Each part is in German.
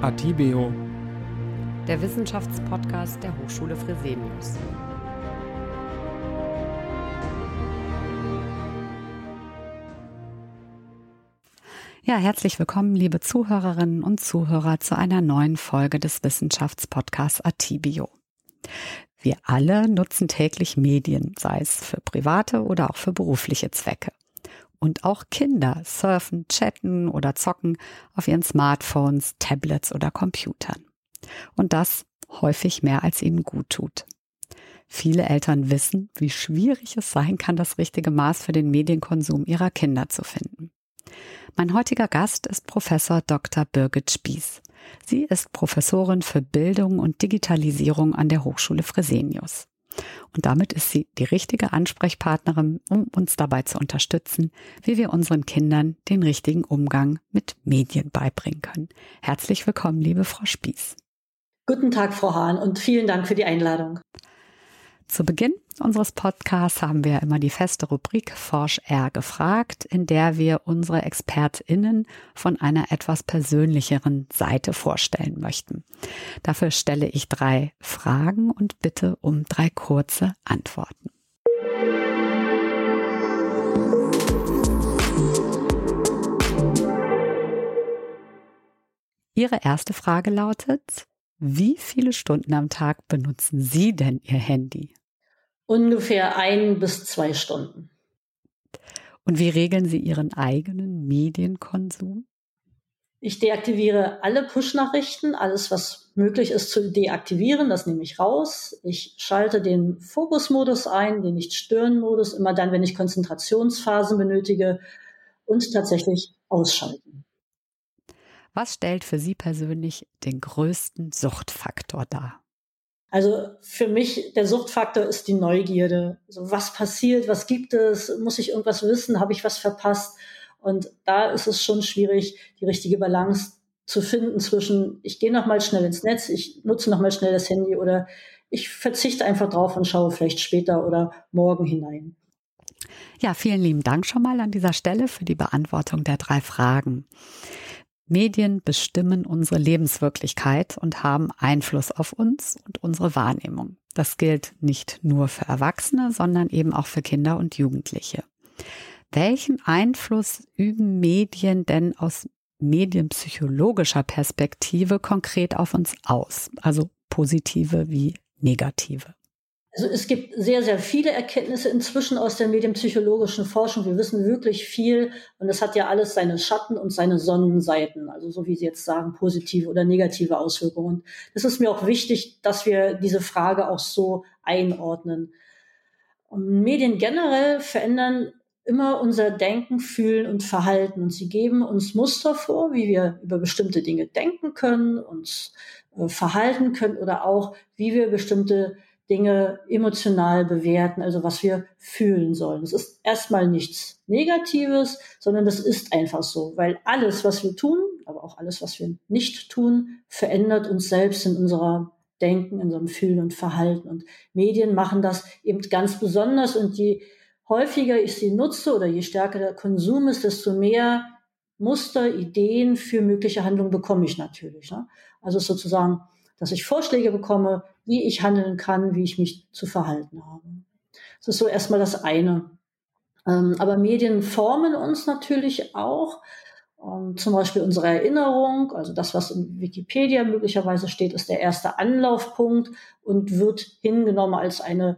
Atibeo, der Wissenschaftspodcast der Hochschule Fresenius. Ja, herzlich willkommen, liebe Zuhörerinnen und Zuhörer, zu einer neuen Folge des Wissenschaftspodcasts Atibio. Wir alle nutzen täglich Medien, sei es für private oder auch für berufliche Zwecke. Und auch Kinder surfen, chatten oder zocken auf ihren Smartphones, Tablets oder Computern. Und das häufig mehr als ihnen gut tut. Viele Eltern wissen, wie schwierig es sein kann, das richtige Maß für den Medienkonsum ihrer Kinder zu finden. Mein heutiger Gast ist Professor Dr. Birgit Spieß. Sie ist Professorin für Bildung und Digitalisierung an der Hochschule Fresenius. Und damit ist sie die richtige Ansprechpartnerin, um uns dabei zu unterstützen, wie wir unseren Kindern den richtigen Umgang mit Medien beibringen können. Herzlich willkommen, liebe Frau Spieß. Guten Tag, Frau Hahn, und vielen Dank für die Einladung. Zu Beginn unseres Podcasts haben wir immer die feste Rubrik Forsch R gefragt, in der wir unsere ExpertInnen von einer etwas persönlicheren Seite vorstellen möchten. Dafür stelle ich drei Fragen und bitte um drei kurze Antworten. Ihre erste Frage lautet, wie viele Stunden am Tag benutzen Sie denn Ihr Handy? Ungefähr ein bis zwei Stunden. Und wie regeln Sie Ihren eigenen Medienkonsum? Ich deaktiviere alle Push-Nachrichten, alles, was möglich ist zu deaktivieren, das nehme ich raus. Ich schalte den Fokusmodus ein, den Nicht-Stören-Modus, immer dann, wenn ich Konzentrationsphasen benötige und tatsächlich ausschalten. Was stellt für Sie persönlich den größten Suchtfaktor dar? Also für mich der Suchtfaktor ist die Neugierde. Also was passiert, was gibt es, muss ich irgendwas wissen, habe ich was verpasst? Und da ist es schon schwierig, die richtige Balance zu finden zwischen, ich gehe noch mal schnell ins Netz, ich nutze noch mal schnell das Handy oder ich verzichte einfach drauf und schaue vielleicht später oder morgen hinein. Ja, vielen lieben Dank schon mal an dieser Stelle für die Beantwortung der drei Fragen. Medien bestimmen unsere Lebenswirklichkeit und haben Einfluss auf uns und unsere Wahrnehmung. Das gilt nicht nur für Erwachsene, sondern eben auch für Kinder und Jugendliche. Welchen Einfluss üben Medien denn aus medienpsychologischer Perspektive konkret auf uns aus? Also positive wie negative? Also es gibt sehr, sehr viele Erkenntnisse inzwischen aus der medienpsychologischen Forschung. Wir wissen wirklich viel und es hat ja alles seine Schatten und seine Sonnenseiten. Also so wie Sie jetzt sagen, positive oder negative Auswirkungen. Und es ist mir auch wichtig, dass wir diese Frage auch so einordnen. Und Medien generell verändern immer unser Denken, Fühlen und Verhalten. Und sie geben uns Muster vor, wie wir über bestimmte Dinge denken können, uns äh, verhalten können oder auch, wie wir bestimmte Dinge emotional bewerten, also was wir fühlen sollen. Es ist erstmal nichts Negatives, sondern das ist einfach so, weil alles, was wir tun, aber auch alles, was wir nicht tun, verändert uns selbst in unserer Denken, in unserem Fühlen und Verhalten. Und Medien machen das eben ganz besonders. Und je häufiger ich sie nutze oder je stärker der Konsum ist, desto mehr Muster, Ideen für mögliche Handlungen bekomme ich natürlich. Ne? Also sozusagen dass ich Vorschläge bekomme, wie ich handeln kann, wie ich mich zu verhalten habe. Das ist so erstmal das eine. Ähm, aber Medien formen uns natürlich auch. Ähm, zum Beispiel unsere Erinnerung, also das, was in Wikipedia möglicherweise steht, ist der erste Anlaufpunkt und wird hingenommen als eine,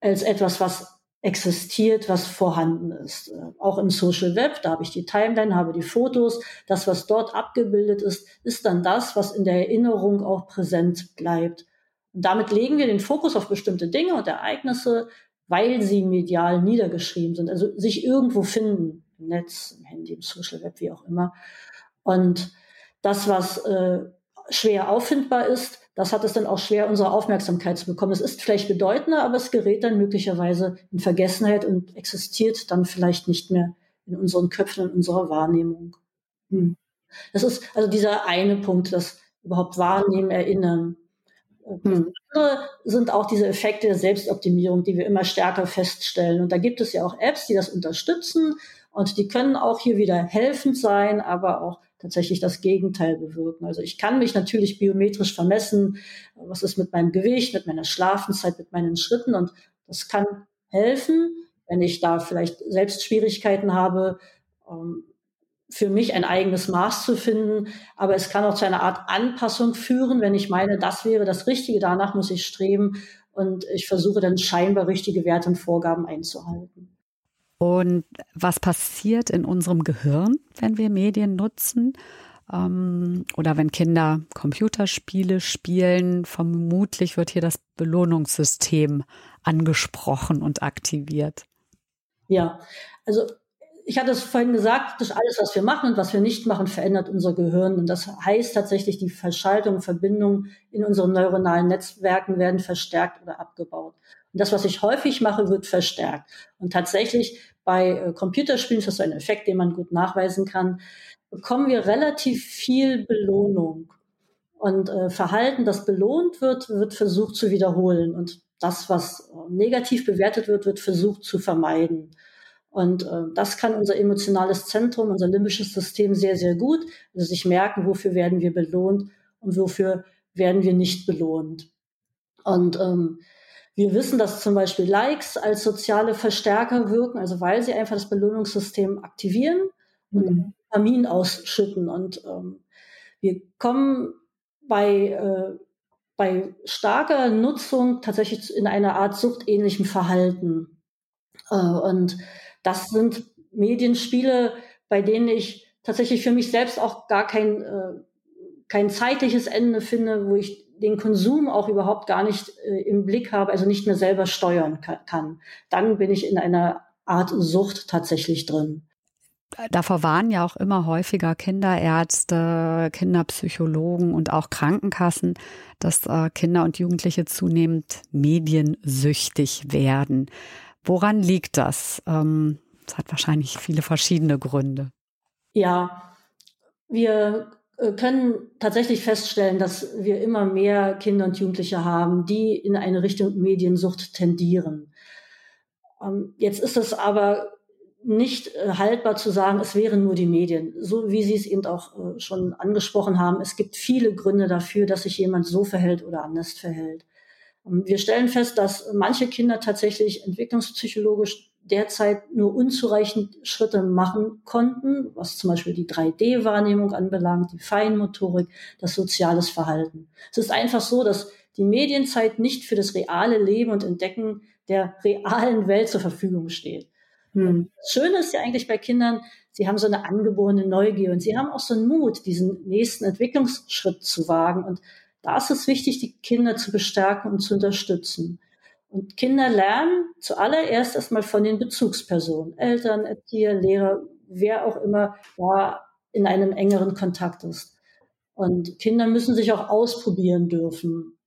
als etwas, was existiert, was vorhanden ist. Äh, auch im Social Web, da habe ich die Timeline, habe die Fotos. Das, was dort abgebildet ist, ist dann das, was in der Erinnerung auch präsent bleibt. Und damit legen wir den Fokus auf bestimmte Dinge und Ereignisse, weil sie medial niedergeschrieben sind, also sich irgendwo finden, im Netz, im Handy, im Social Web, wie auch immer. Und das, was äh, schwer auffindbar ist, das hat es dann auch schwer, unsere Aufmerksamkeit zu bekommen. Es ist vielleicht bedeutender, aber es gerät dann möglicherweise in Vergessenheit und existiert dann vielleicht nicht mehr in unseren Köpfen, in unserer Wahrnehmung. Hm. Das ist also dieser eine Punkt, das überhaupt wahrnehmen, erinnern. Hm. andere sind auch diese Effekte der Selbstoptimierung, die wir immer stärker feststellen. Und da gibt es ja auch Apps, die das unterstützen und die können auch hier wieder helfend sein, aber auch tatsächlich das Gegenteil bewirken. Also ich kann mich natürlich biometrisch vermessen, was ist mit meinem Gewicht, mit meiner Schlafenszeit, mit meinen Schritten und das kann helfen, wenn ich da vielleicht selbst Schwierigkeiten habe, ähm, für mich ein eigenes Maß zu finden. Aber es kann auch zu einer Art Anpassung führen, wenn ich meine, das wäre das Richtige, danach muss ich streben und ich versuche dann scheinbar richtige Werte und Vorgaben einzuhalten. Und was passiert in unserem Gehirn, wenn wir Medien nutzen? Ähm, oder wenn Kinder Computerspiele spielen, vermutlich wird hier das Belohnungssystem angesprochen und aktiviert. Ja, also ich hatte es vorhin gesagt, dass alles, was wir machen und was wir nicht machen, verändert unser Gehirn. Und das heißt tatsächlich, die Verschaltung, Verbindungen in unseren neuronalen Netzwerken werden verstärkt oder abgebaut. Und das, was ich häufig mache, wird verstärkt. Und tatsächlich bei äh, Computerspielen, das ist ein Effekt, den man gut nachweisen kann, bekommen wir relativ viel Belohnung. Und äh, Verhalten, das belohnt wird, wird versucht zu wiederholen. Und das, was negativ bewertet wird, wird versucht zu vermeiden. Und äh, das kann unser emotionales Zentrum, unser limbisches System sehr, sehr gut. Also sich merken, wofür werden wir belohnt und wofür werden wir nicht belohnt. Und ähm, wir wissen, dass zum Beispiel Likes als soziale Verstärker wirken, also weil sie einfach das Belohnungssystem aktivieren und mhm. Dopamin ausschütten. Und ähm, wir kommen bei, äh, bei starker Nutzung tatsächlich in einer Art suchtähnlichem Verhalten. Äh, und das sind Medienspiele, bei denen ich tatsächlich für mich selbst auch gar kein, äh, kein zeitliches Ende finde, wo ich den Konsum auch überhaupt gar nicht äh, im Blick habe, also nicht mehr selber steuern kann. Dann bin ich in einer Art Sucht tatsächlich drin. Davor warnen ja auch immer häufiger Kinderärzte, Kinderpsychologen und auch Krankenkassen, dass äh, Kinder und Jugendliche zunehmend mediensüchtig werden. Woran liegt das? Ähm, das hat wahrscheinlich viele verschiedene Gründe. Ja, wir können tatsächlich feststellen, dass wir immer mehr Kinder und Jugendliche haben, die in eine Richtung Mediensucht tendieren. Ähm, jetzt ist es aber nicht äh, haltbar zu sagen, es wären nur die Medien. So wie Sie es eben auch äh, schon angesprochen haben, es gibt viele Gründe dafür, dass sich jemand so verhält oder anders verhält. Wir stellen fest, dass manche Kinder tatsächlich entwicklungspsychologisch derzeit nur unzureichend Schritte machen konnten, was zum Beispiel die 3D-Wahrnehmung anbelangt, die Feinmotorik, das soziales Verhalten. Es ist einfach so, dass die Medienzeit nicht für das reale Leben und Entdecken der realen Welt zur Verfügung steht. Hm. Das Schöne ist ja eigentlich bei Kindern, sie haben so eine angeborene Neugier und sie haben auch so einen Mut, diesen nächsten Entwicklungsschritt zu wagen und da ist es wichtig, die Kinder zu bestärken und zu unterstützen. Und Kinder lernen zuallererst erstmal von den Bezugspersonen, Eltern, Erzieher, Lehrer, wer auch immer da in einem engeren Kontakt ist. Und Kinder müssen sich auch ausprobieren dürfen.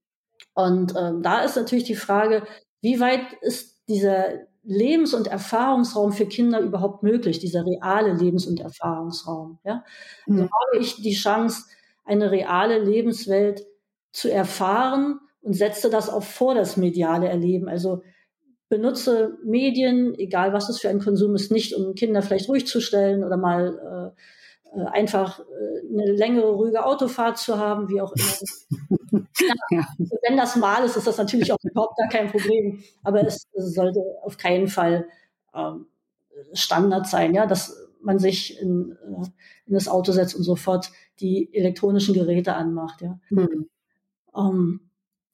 Und ähm, da ist natürlich die Frage, wie weit ist dieser Lebens- und Erfahrungsraum für Kinder überhaupt möglich, dieser reale Lebens- und Erfahrungsraum? Ja? Also mhm. habe ich die Chance, eine reale Lebenswelt zu erfahren und setze das auch vor das mediale Erleben. Also benutze Medien, egal was es für ein Konsum ist, nicht um Kinder vielleicht ruhig zu stellen oder mal äh, äh einfach äh, eine längere, ruhige Autofahrt zu haben, wie auch immer. ja, wenn das mal ist, ist das natürlich auch überhaupt gar kein Problem. Aber es, es sollte auf keinen Fall ähm, Standard sein, ja, dass man sich in, äh, in das Auto setzt und sofort die elektronischen Geräte anmacht, ja. Hm. Ähm,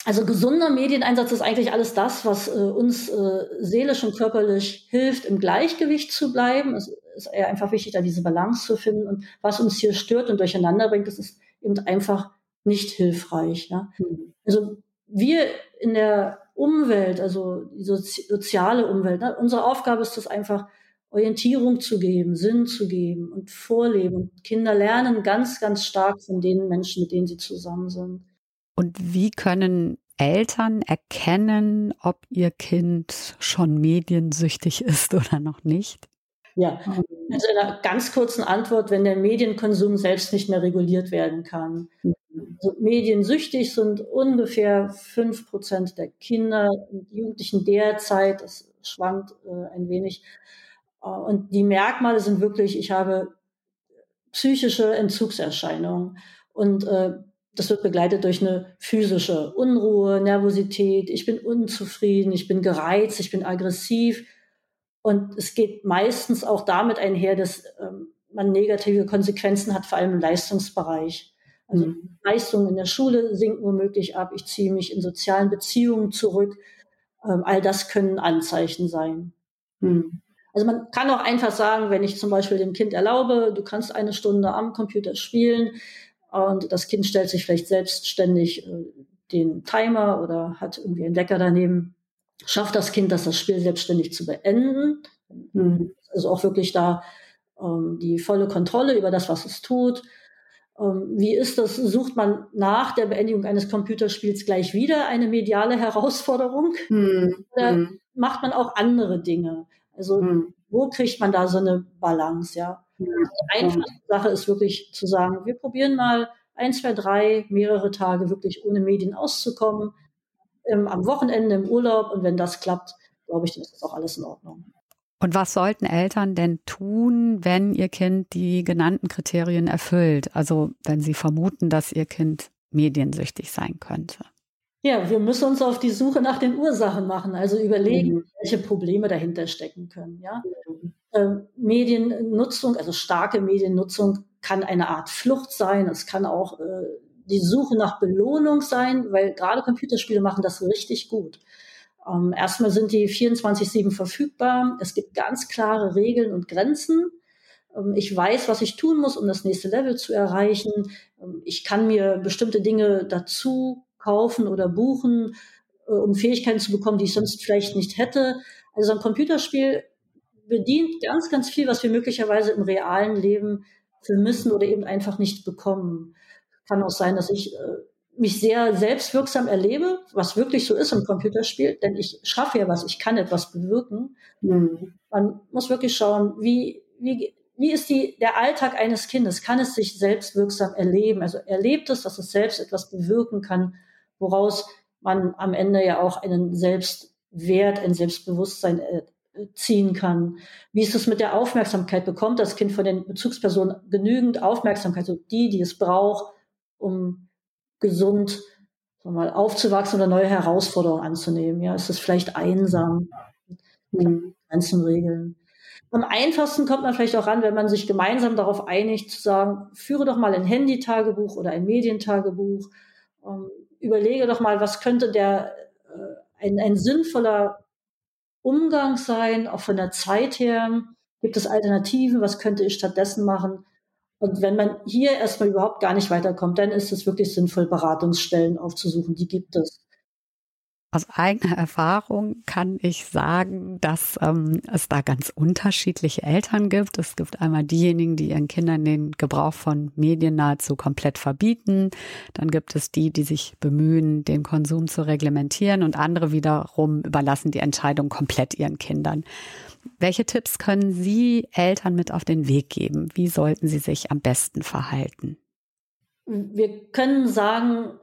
also gesunder Medieneinsatz ist eigentlich alles das, was äh, uns äh, seelisch und körperlich hilft, im Gleichgewicht zu bleiben. Es ist eher einfach wichtig, da diese Balance zu finden. Und was uns hier stört und durcheinander bringt, das ist eben einfach nicht hilfreich. Ja? Mhm. Also wir in der Umwelt, also die soziale Umwelt, ne, unsere Aufgabe ist es einfach, Orientierung zu geben, Sinn zu geben und Vorleben. Kinder lernen ganz, ganz stark von den Menschen, mit denen sie zusammen sind. Und wie können Eltern erkennen, ob ihr Kind schon mediensüchtig ist oder noch nicht? Ja, also in einer ganz kurzen Antwort, wenn der Medienkonsum selbst nicht mehr reguliert werden kann. Also mediensüchtig sind ungefähr fünf Prozent der Kinder und Jugendlichen derzeit. Das schwankt äh, ein wenig. Äh, und die Merkmale sind wirklich, ich habe psychische Entzugserscheinungen. Und äh, das wird begleitet durch eine physische Unruhe, Nervosität. Ich bin unzufrieden, ich bin gereizt, ich bin aggressiv. Und es geht meistens auch damit einher, dass ähm, man negative Konsequenzen hat, vor allem im Leistungsbereich. Also mhm. Leistungen in der Schule sinken womöglich ab. Ich ziehe mich in sozialen Beziehungen zurück. Ähm, all das können Anzeichen sein. Mhm. Also man kann auch einfach sagen, wenn ich zum Beispiel dem Kind erlaube, du kannst eine Stunde am Computer spielen und das Kind stellt sich vielleicht selbstständig äh, den Timer oder hat irgendwie einen Wecker daneben, schafft das Kind das, das Spiel selbstständig zu beenden. Mhm. Also auch wirklich da ähm, die volle Kontrolle über das, was es tut. Ähm, wie ist das? Sucht man nach der Beendigung eines Computerspiels gleich wieder eine mediale Herausforderung? Mhm. Oder hm. macht man auch andere Dinge? Also mhm. wo kriegt man da so eine Balance? Ja, die einfache Sache ist wirklich zu sagen, wir probieren mal ein, zwei, drei, mehrere Tage wirklich ohne Medien auszukommen, ähm, am Wochenende im Urlaub und wenn das klappt, glaube ich, dann ist das auch alles in Ordnung. Und was sollten Eltern denn tun, wenn ihr Kind die genannten Kriterien erfüllt? Also wenn sie vermuten, dass ihr Kind mediensüchtig sein könnte. Ja, wir müssen uns auf die Suche nach den Ursachen machen, also überlegen, mhm. welche Probleme dahinter stecken können. Ja? Mhm. Ähm, Mediennutzung, also starke Mediennutzung, kann eine Art Flucht sein. Es kann auch äh, die Suche nach Belohnung sein, weil gerade Computerspiele machen das richtig gut. Ähm, erstmal sind die 24-7 verfügbar. Es gibt ganz klare Regeln und Grenzen. Ähm, ich weiß, was ich tun muss, um das nächste Level zu erreichen. Ähm, ich kann mir bestimmte Dinge dazu kaufen oder buchen, äh, um Fähigkeiten zu bekommen, die ich sonst vielleicht nicht hätte. Also ein Computerspiel bedient ganz, ganz viel, was wir möglicherweise im realen Leben vermissen oder eben einfach nicht bekommen. Kann auch sein, dass ich äh, mich sehr selbstwirksam erlebe, was wirklich so ist im Computerspiel, denn ich schaffe ja was, ich kann etwas bewirken. Mhm. Man muss wirklich schauen, wie, wie, wie ist die, der Alltag eines Kindes? Kann es sich selbstwirksam erleben? Also erlebt es, dass es selbst etwas bewirken kann, woraus man am Ende ja auch einen Selbstwert, ein Selbstbewusstsein äh, ziehen kann. Wie ist es mit der Aufmerksamkeit? Bekommt das Kind von den Bezugspersonen genügend Aufmerksamkeit, so die, die es braucht, um gesund mal, aufzuwachsen oder neue Herausforderungen anzunehmen. Ja, ist es vielleicht einsam? Mhm. Ganzen Regeln. Am einfachsten kommt man vielleicht auch ran, wenn man sich gemeinsam darauf einigt, zu sagen, führe doch mal ein Handy-Tagebuch oder ein Medientagebuch. Ähm, überlege doch mal, was könnte der äh, ein, ein sinnvoller Umgang sein, auch von der Zeit her. Gibt es Alternativen? Was könnte ich stattdessen machen? Und wenn man hier erstmal überhaupt gar nicht weiterkommt, dann ist es wirklich sinnvoll, Beratungsstellen aufzusuchen. Die gibt es. Aus eigener Erfahrung kann ich sagen, dass ähm, es da ganz unterschiedliche Eltern gibt. Es gibt einmal diejenigen, die ihren Kindern den Gebrauch von Medien nahezu komplett verbieten. Dann gibt es die, die sich bemühen, den Konsum zu reglementieren und andere wiederum überlassen die Entscheidung komplett ihren Kindern. Welche Tipps können Sie Eltern mit auf den Weg geben? Wie sollten sie sich am besten verhalten? Wir können sagen,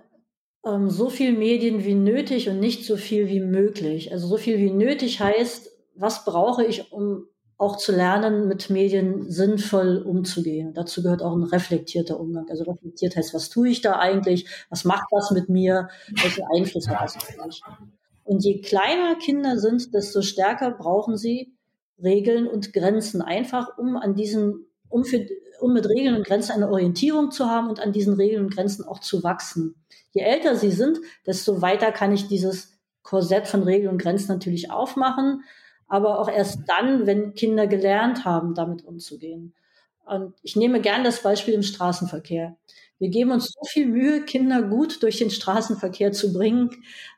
ähm, so viel Medien wie nötig und nicht so viel wie möglich. Also so viel wie nötig heißt, was brauche ich, um auch zu lernen, mit Medien sinnvoll umzugehen. Dazu gehört auch ein reflektierter Umgang. Also reflektiert heißt, was tue ich da eigentlich? Was macht das mit mir? Welchen Einfluss hat das auf mich? Und je kleiner Kinder sind, desto stärker brauchen sie Regeln und Grenzen. Einfach um an diesen, um für, um mit Regeln und Grenzen eine Orientierung zu haben und an diesen Regeln und Grenzen auch zu wachsen. Je älter sie sind, desto weiter kann ich dieses Korsett von Regeln und Grenzen natürlich aufmachen, aber auch erst dann, wenn Kinder gelernt haben, damit umzugehen. Und ich nehme gern das Beispiel im Straßenverkehr. Wir geben uns so viel Mühe, Kinder gut durch den Straßenverkehr zu bringen.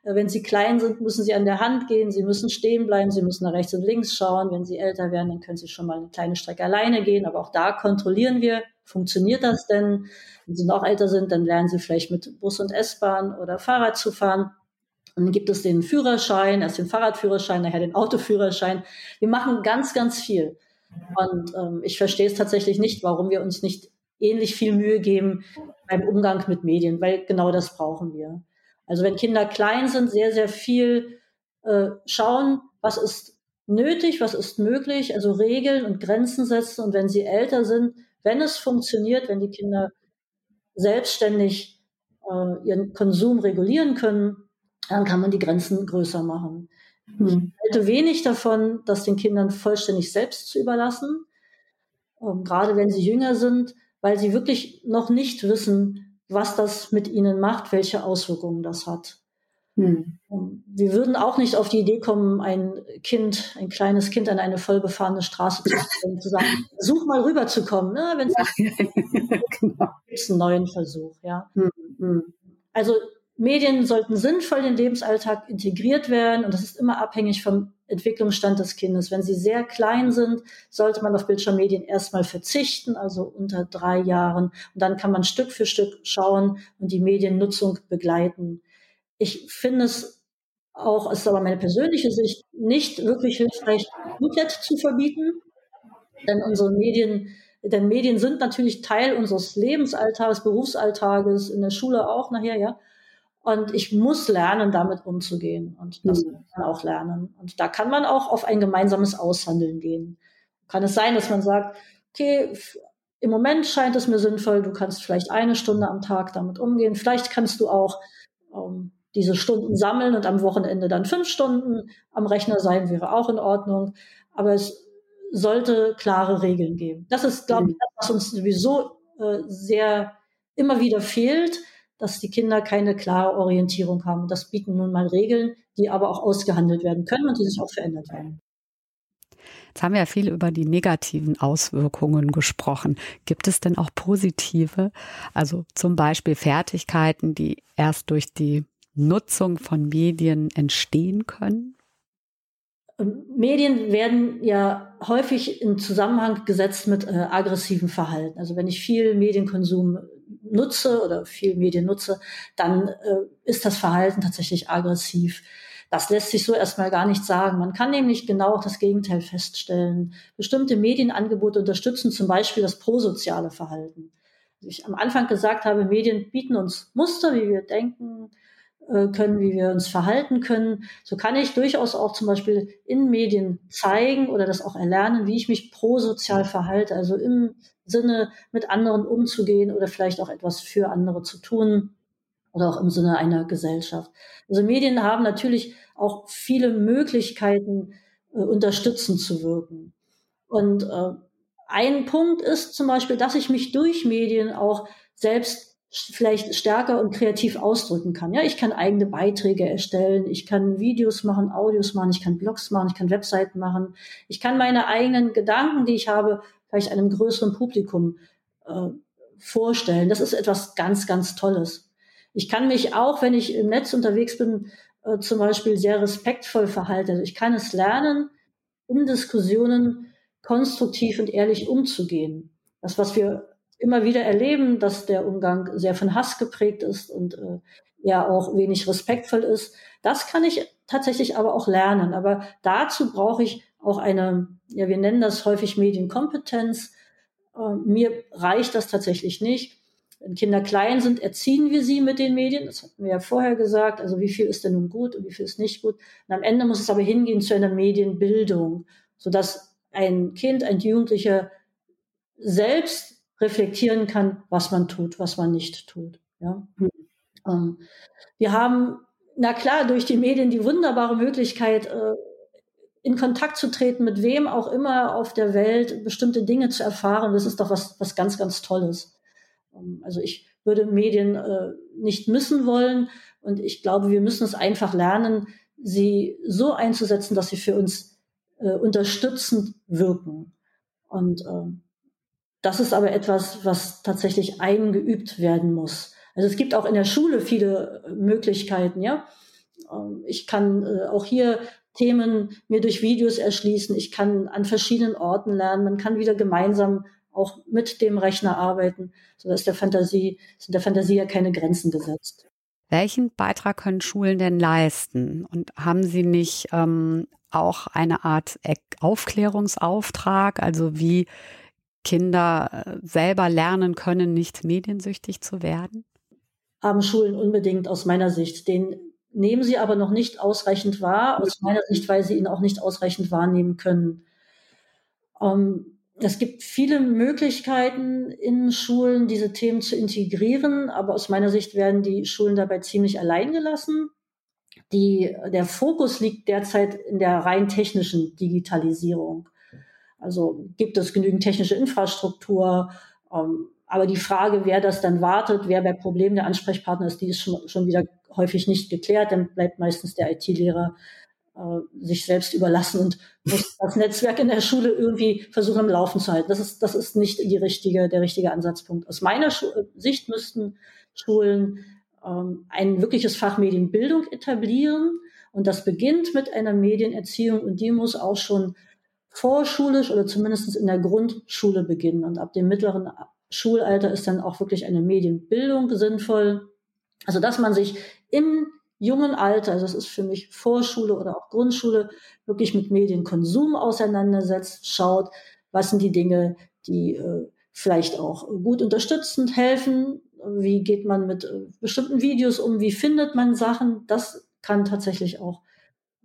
Äh, wenn sie klein sind, müssen sie an der Hand gehen, sie müssen stehen bleiben, sie müssen nach rechts und links schauen. Wenn sie älter werden, dann können sie schon mal eine kleine Strecke alleine gehen. Aber auch da kontrollieren wir, funktioniert das denn? Wenn sie noch älter sind, dann lernen sie vielleicht mit Bus und S-Bahn oder Fahrrad zu fahren. Und dann gibt es den Führerschein, erst den Fahrradführerschein, nachher den Autoführerschein. Wir machen ganz, ganz viel. Und ähm, ich verstehe es tatsächlich nicht, warum wir uns nicht ähnlich viel Mühe geben beim Umgang mit Medien, weil genau das brauchen wir. Also wenn Kinder klein sind, sehr, sehr viel äh, schauen, was ist nötig, was ist möglich, also Regeln und Grenzen setzen. Und wenn sie älter sind, Wenn es funktioniert, wenn die Kinder selbstständig äh, ihren Konsum regulieren können, dann kann man die Grenzen größer machen. Mhm. Ich halte wenig davon, das den Kindern vollständig selbst zu überlassen, ähm, gerade wenn sie jünger sind, weil sie wirklich noch nicht wissen, was das mit ihnen macht, welche Auswirkungen das hat. Hm. Wir würden auch nicht auf die Idee kommen, ein Kind, ein kleines Kind an eine vollbefahrene Straße zu stellen, zu sagen, such mal rüberzukommen, ne? wenn es ja. genau. einen neuen Versuch, ja. Hm, hm. Also Medien sollten sinnvoll in den Lebensalltag integriert werden und das ist immer abhängig vom Entwicklungsstand des Kindes. Wenn sie sehr klein sind, sollte man auf Bildschirmmedien erstmal verzichten, also unter drei Jahren. Und dann kann man Stück für Stück schauen und die Mediennutzung begleiten. Ich finde es auch, ist aber meine persönliche Sicht, nicht wirklich hilfreich, komplett zu verbieten. Denn unsere Medien, denn Medien sind natürlich Teil unseres Lebensalltags, Berufsalltages, in der Schule auch nachher, ja. Und ich muss lernen, damit umzugehen. Und das mhm. kann auch lernen. Und da kann man auch auf ein gemeinsames Aushandeln gehen. Kann es sein, dass man sagt, okay, im Moment scheint es mir sinnvoll, du kannst vielleicht eine Stunde am Tag damit umgehen. Vielleicht kannst du auch ähm, diese Stunden sammeln und am Wochenende dann fünf Stunden am Rechner sein, wäre auch in Ordnung. Aber es sollte klare Regeln geben. Das ist, glaube ich, mhm. das, was uns sowieso äh, sehr immer wieder fehlt dass die Kinder keine klare Orientierung haben. Das bieten nun mal Regeln, die aber auch ausgehandelt werden können und die sich auch verändert werden. Jetzt haben wir ja viel über die negativen Auswirkungen gesprochen. Gibt es denn auch positive? Also zum Beispiel Fertigkeiten, die erst durch die Nutzung von Medien entstehen können? Ähm, Medien werden ja häufig in Zusammenhang gesetzt mit äh, aggressivem Verhalten. Also wenn ich viel Medienkonsum nutze oder viel Medien nutze, dann äh, ist das Verhalten tatsächlich aggressiv. Das lässt sich so erstmal gar nicht sagen. Man kann nämlich genau das Gegenteil feststellen. Bestimmte Medienangebote unterstützen zum Beispiel das prosoziale Verhalten. Wie ich am Anfang gesagt habe, Medien bieten uns Muster, wie wir denken, äh, können, wie wir uns verhalten können. So kann ich durchaus auch zum Beispiel in Medien zeigen oder das auch erlernen, wie ich mich prosozial verhalte, also im Sinne mit anderen umzugehen oder vielleicht auch etwas für andere zu tun oder auch im Sinne einer Gesellschaft. Also Medien haben natürlich auch viele Möglichkeiten, äh, unterstützend zu wirken. Und äh, ein Punkt ist zum Beispiel, dass ich mich durch Medien auch selbst vielleicht stärker und kreativ ausdrücken kann. Ja, ich kann eigene Beiträge erstellen, ich kann Videos machen, Audios machen, ich kann Blogs machen, ich kann Webseiten machen, ich kann meine eigenen Gedanken, die ich habe, vielleicht einem größeren Publikum äh, vorstellen. Das ist etwas ganz, ganz Tolles. Ich kann mich auch, wenn ich im Netz unterwegs bin, äh, zum Beispiel sehr respektvoll verhalten. Also ich kann es lernen, in Diskussionen konstruktiv und ehrlich umzugehen. Das, was wir immer wieder erleben, dass der Umgang sehr von Hass geprägt ist und äh, ja auch wenig respektvoll ist. Das kann ich tatsächlich aber auch lernen. Aber dazu brauche ich auch eine, ja, wir nennen das häufig Medienkompetenz. Äh, mir reicht das tatsächlich nicht. Wenn Kinder klein sind, erziehen wir sie mit den Medien. Das hatten wir ja vorher gesagt. Also wie viel ist denn nun gut und wie viel ist nicht gut. Und am Ende muss es aber hingehen zu einer Medienbildung, sodass ein Kind, ein Jugendlicher selbst reflektieren kann, was man tut, was man nicht tut. Ja? Mhm. Ähm, wir haben, na klar, durch die Medien die wunderbare Möglichkeit, äh, in Kontakt zu treten, mit wem auch immer auf der Welt, bestimmte Dinge zu erfahren. Das ist doch was, was ganz, ganz Tolles. Ähm, also ich würde Medien äh, nicht missen wollen und ich glaube, wir müssen es einfach lernen, sie so einzusetzen, dass sie für uns äh, unterstützend wirken. Und äh, das ist aber etwas, was tatsächlich eingeübt werden muss. Also es gibt auch in der Schule viele äh, Möglichkeiten, ja. Ähm, ich kann äh, auch hier Themen mir durch Videos erschließen. Ich kann an verschiedenen Orten lernen. Man kann wieder gemeinsam auch mit dem Rechner arbeiten. So dass der Fantasie, sind der Fantasie ja keine Grenzen gesetzt. Welchen Beitrag können Schulen denn leisten? Und haben sie nicht ähm, auch eine Art Aufklärungsauftrag? Also wie Kinder äh, selber lernen können, nicht mediensüchtig zu werden? Haben Schulen unbedingt aus meiner Sicht. Den nehmen sie aber noch nicht ausreichend wahr, aus meiner Sicht, weil sie ihn auch nicht ausreichend wahrnehmen können. Ähm, es gibt viele Möglichkeiten in Schulen, diese Themen zu integrieren, aber aus meiner Sicht werden die Schulen dabei ziemlich allein gelassen. Die, der Fokus liegt derzeit in der rein technischen Digitalisierung. Also gibt es genügend technische Infrastruktur, ähm, aber die Frage, wer das dann wartet, wer bei Problemen der Ansprechpartner ist, die ist schon, schon wieder häufig nicht geklärt. Dann bleibt meistens der IT-Lehrer äh, sich selbst überlassen und muss das Netzwerk in der Schule irgendwie versuchen im Laufen zu halten. Das ist, das ist nicht die richtige, der richtige Ansatzpunkt. Aus meiner Schu Sicht müssten Schulen ähm, ein wirkliches Fach Medienbildung etablieren. Und das beginnt mit einer Medienerziehung und die muss auch schon vorschulisch oder zumindest in der Grundschule beginnen. Und ab dem mittleren Schulalter ist dann auch wirklich eine Medienbildung sinnvoll. Also dass man sich im jungen Alter, also das ist für mich Vorschule oder auch Grundschule, wirklich mit Medienkonsum auseinandersetzt, schaut, was sind die Dinge, die äh, vielleicht auch gut unterstützend helfen, wie geht man mit äh, bestimmten Videos um, wie findet man Sachen, das kann tatsächlich auch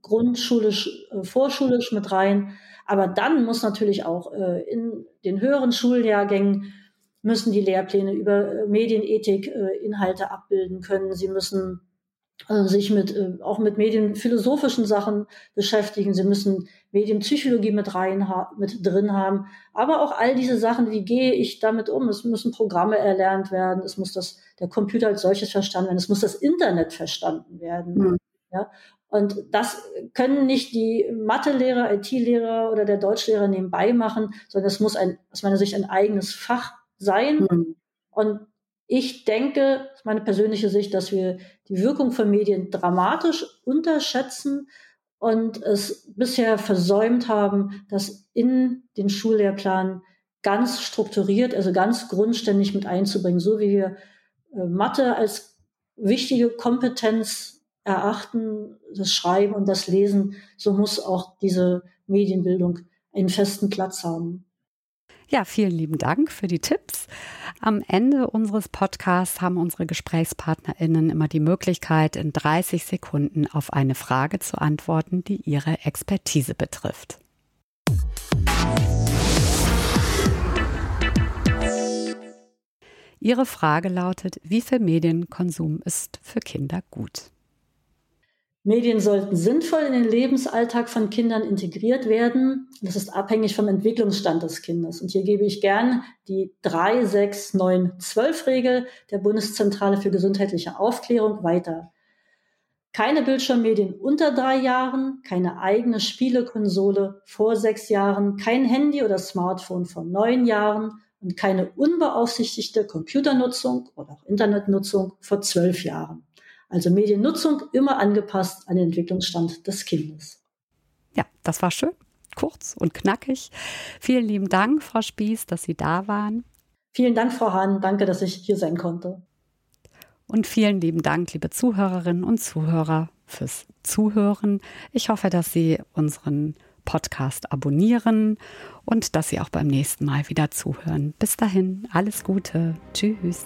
grundschulisch, äh, vorschulisch mit rein. Aber dann muss natürlich auch äh, in den höheren Schuljahrgängen müssen die Lehrpläne über äh, Medienethik äh, Inhalte abbilden können. Sie müssen äh, sich mit, äh, auch mit medienphilosophischen Sachen beschäftigen. Sie müssen Medienpsychologie mit rein, mit drin haben. Aber auch all diese Sachen, wie gehe ich damit um? Es müssen Programme erlernt werden. Es muss das, der Computer als solches verstanden werden. Es muss das Internet verstanden werden. Mhm. Ja. Und das können nicht die Mathelehrer, IT-Lehrer oder der Deutschlehrer nebenbei machen, sondern es muss ein, aus meiner Sicht ein eigenes Fach sein. Mhm. Und ich denke, das ist meine persönliche Sicht, dass wir die Wirkung von Medien dramatisch unterschätzen und es bisher versäumt haben, das in den Schullehrplan ganz strukturiert, also ganz grundständig mit einzubringen, so wie wir äh, Mathe als wichtige Kompetenz erachten, das Schreiben und das Lesen, so muss auch diese Medienbildung einen festen Platz haben. Ja, vielen lieben Dank für die Tipps. Am Ende unseres Podcasts haben unsere GesprächspartnerInnen immer die Möglichkeit, in 30 Sekunden auf eine Frage zu antworten, die ihre Expertise betrifft. Ihre Frage lautet, wie viel Medienkonsum ist für Kinder gut? Medien sollten sinnvoll in den Lebensalltag von Kindern integriert werden. Das ist abhängig vom Entwicklungsstand des Kindes. Und hier gebe ich gern die 3, 6, 9, 12 Regel der Bundeszentrale für gesundheitliche Aufklärung weiter. Keine Bildschirmmedien unter drei Jahren, keine eigene Spielekonsole vor sechs Jahren, kein Handy oder Smartphone vor neun Jahren und keine unbeaufsichtigte Computernutzung oder auch Internetnutzung vor zwölf Jahren. Also Mediennutzung immer angepasst an den Entwicklungsstand des Kindes. Ja, das war schön, kurz und knackig. Vielen lieben Dank, Frau Spieß, dass Sie da waren. Vielen Dank, Frau Hahn. Danke, dass ich hier sein konnte. Und vielen lieben Dank, liebe Zuhörerinnen und Zuhörer, fürs Zuhören. Ich hoffe, dass Sie unseren Podcast abonnieren und dass Sie auch beim nächsten Mal wieder zuhören. Bis dahin, alles Gute. Tschüss.